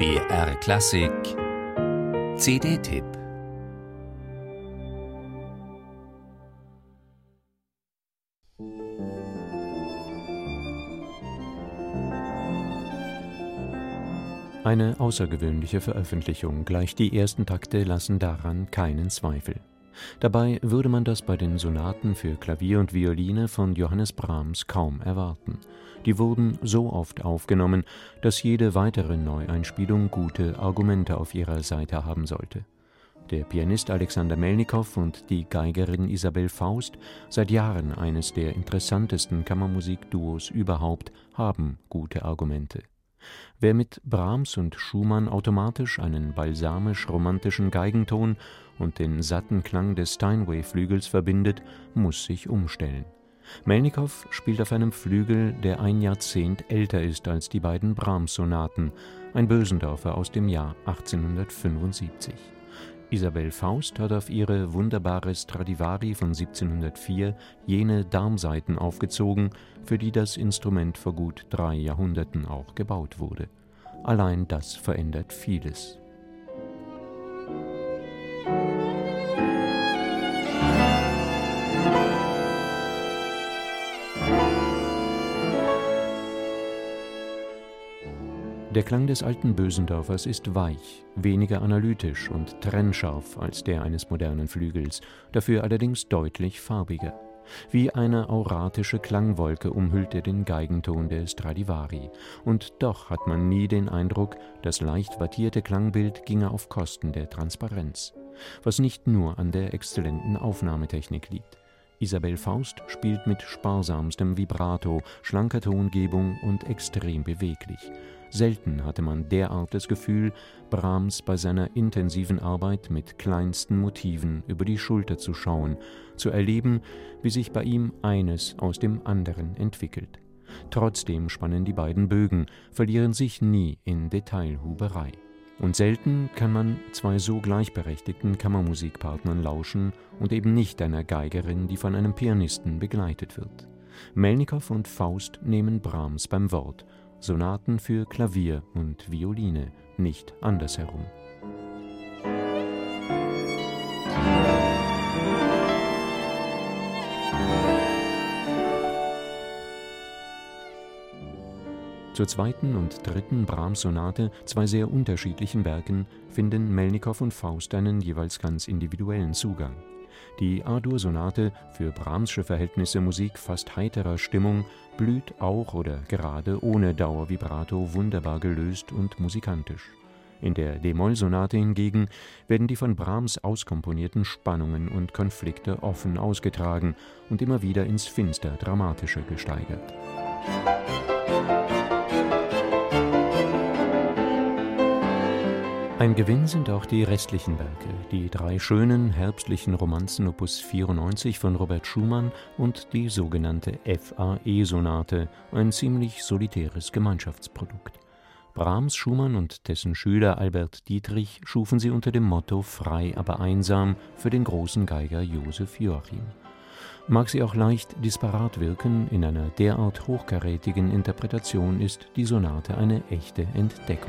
BR Klassik. CD-Tipp Eine außergewöhnliche Veröffentlichung, gleich die ersten Takte lassen daran keinen Zweifel. Dabei würde man das bei den Sonaten für Klavier und Violine von Johannes Brahms kaum erwarten. Die wurden so oft aufgenommen, dass jede weitere Neueinspielung gute Argumente auf ihrer Seite haben sollte. Der Pianist Alexander Melnikow und die Geigerin Isabel Faust, seit Jahren eines der interessantesten Kammermusikduos überhaupt, haben gute Argumente. Wer mit Brahms und Schumann automatisch einen balsamisch-romantischen Geigenton und den satten Klang des Steinway-Flügels verbindet, muss sich umstellen. Melnikow spielt auf einem Flügel, der ein Jahrzehnt älter ist als die beiden Brahms-Sonaten, ein Bösendorfer aus dem Jahr 1875. Isabel Faust hat auf ihre wunderbare Stradivari von 1704 jene Darmsaiten aufgezogen, für die das Instrument vor gut drei Jahrhunderten auch gebaut wurde. Allein das verändert vieles. Der Klang des alten Bösendorfers ist weich, weniger analytisch und trennscharf als der eines modernen Flügels, dafür allerdings deutlich farbiger. Wie eine auratische Klangwolke umhüllt er den Geigenton der Stradivari, und doch hat man nie den Eindruck, das leicht wattierte Klangbild ginge auf Kosten der Transparenz, was nicht nur an der exzellenten Aufnahmetechnik liegt. Isabel Faust spielt mit sparsamstem Vibrato, schlanker Tongebung und extrem beweglich. Selten hatte man derart das Gefühl, Brahms bei seiner intensiven Arbeit mit kleinsten Motiven über die Schulter zu schauen, zu erleben, wie sich bei ihm eines aus dem anderen entwickelt. Trotzdem spannen die beiden Bögen, verlieren sich nie in Detailhuberei. Und selten kann man zwei so gleichberechtigten Kammermusikpartnern lauschen und eben nicht einer Geigerin, die von einem Pianisten begleitet wird. Melnikow und Faust nehmen Brahms beim Wort Sonaten für Klavier und Violine, nicht andersherum. Zur zweiten und dritten Brahms-Sonate, zwei sehr unterschiedlichen Werken, finden Melnikow und Faust einen jeweils ganz individuellen Zugang. Die A-Dur-Sonate, für Brahmsche Verhältnisse Musik fast heiterer Stimmung, blüht auch oder gerade ohne Dauervibrato wunderbar gelöst und musikantisch. In der d-Moll-Sonate hingegen werden die von Brahms auskomponierten Spannungen und Konflikte offen ausgetragen und immer wieder ins finster Dramatische gesteigert. Ein Gewinn sind auch die restlichen Werke, die drei schönen herbstlichen Romanzen Opus 94 von Robert Schumann und die sogenannte FAE-Sonate, ein ziemlich solitäres Gemeinschaftsprodukt. Brahms, Schumann und dessen Schüler Albert Dietrich schufen sie unter dem Motto Frei, aber einsam für den großen Geiger Josef Joachim. Mag sie auch leicht disparat wirken, in einer derart hochkarätigen Interpretation ist die Sonate eine echte Entdeckung.